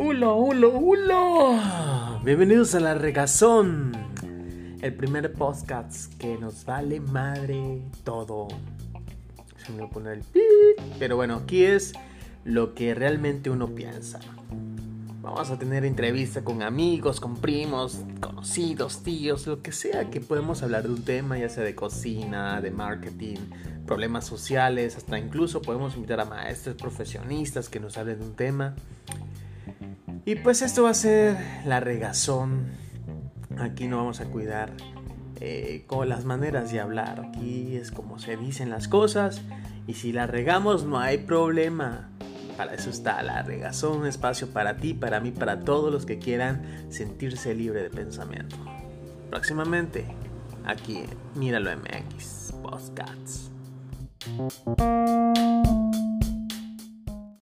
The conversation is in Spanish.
Hola, hola, hola. Bienvenidos a La Regazón, el primer podcast que nos vale madre todo. Se me va a poner el pi. Pero bueno, aquí es lo que realmente uno piensa. Vamos a tener entrevista con amigos, con primos, conocidos, tíos, lo que sea que podemos hablar de un tema, ya sea de cocina, de marketing, problemas sociales, hasta incluso podemos invitar a maestros profesionistas que nos hablen de un tema. Y pues esto va a ser la regazón. Aquí no vamos a cuidar eh, con las maneras de hablar. Aquí es como se dicen las cosas. Y si la regamos no hay problema. Para eso está la regazón, un espacio para ti, para mí, para todos los que quieran sentirse libre de pensamiento. Próximamente, aquí, míralo MX, Postcats.